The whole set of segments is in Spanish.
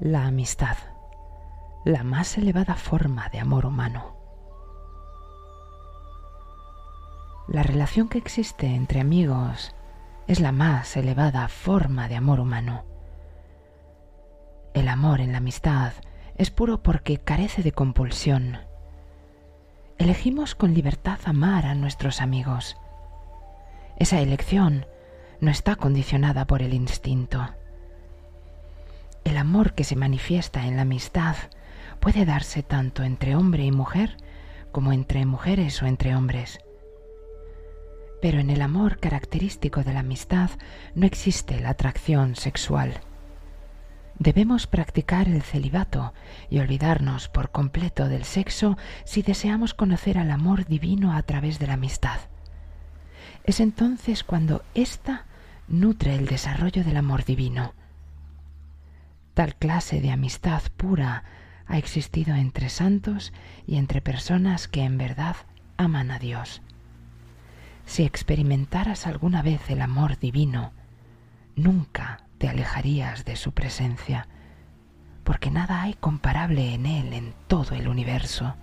La amistad, la más elevada forma de amor humano. La relación que existe entre amigos es la más elevada forma de amor humano. El amor en la amistad es puro porque carece de compulsión. Elegimos con libertad amar a nuestros amigos. Esa elección no está condicionada por el instinto. El amor que se manifiesta en la amistad puede darse tanto entre hombre y mujer como entre mujeres o entre hombres. Pero en el amor característico de la amistad no existe la atracción sexual. Debemos practicar el celibato y olvidarnos por completo del sexo si deseamos conocer al amor divino a través de la amistad. Es entonces cuando ésta nutre el desarrollo del amor divino. Tal clase de amistad pura ha existido entre santos y entre personas que en verdad aman a Dios. Si experimentaras alguna vez el amor divino, nunca te alejarías de su presencia, porque nada hay comparable en él en todo el universo.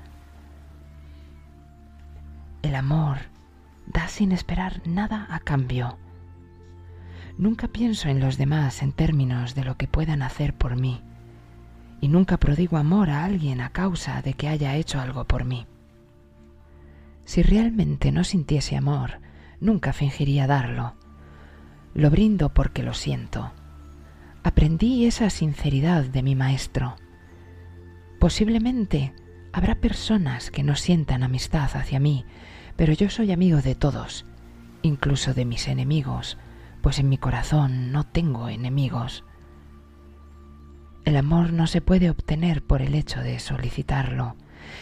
El amor da sin esperar nada a cambio. Nunca pienso en los demás en términos de lo que puedan hacer por mí, y nunca prodigo amor a alguien a causa de que haya hecho algo por mí. Si realmente no sintiese amor, nunca fingiría darlo. Lo brindo porque lo siento. Aprendí esa sinceridad de mi maestro. Posiblemente habrá personas que no sientan amistad hacia mí, pero yo soy amigo de todos, incluso de mis enemigos, pues en mi corazón no tengo enemigos. El amor no se puede obtener por el hecho de solicitarlo,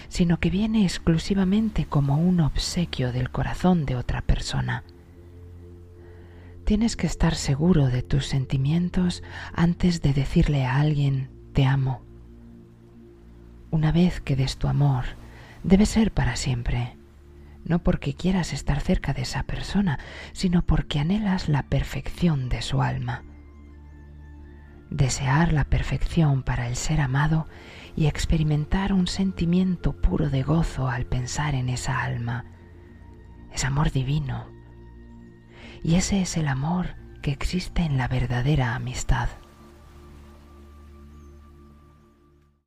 sino que viene exclusivamente como un obsequio del corazón de otra persona. Tienes que estar seguro de tus sentimientos antes de decirle a alguien te amo. Una vez que des tu amor, debe ser para siempre no porque quieras estar cerca de esa persona, sino porque anhelas la perfección de su alma. Desear la perfección para el ser amado y experimentar un sentimiento puro de gozo al pensar en esa alma es amor divino. Y ese es el amor que existe en la verdadera amistad.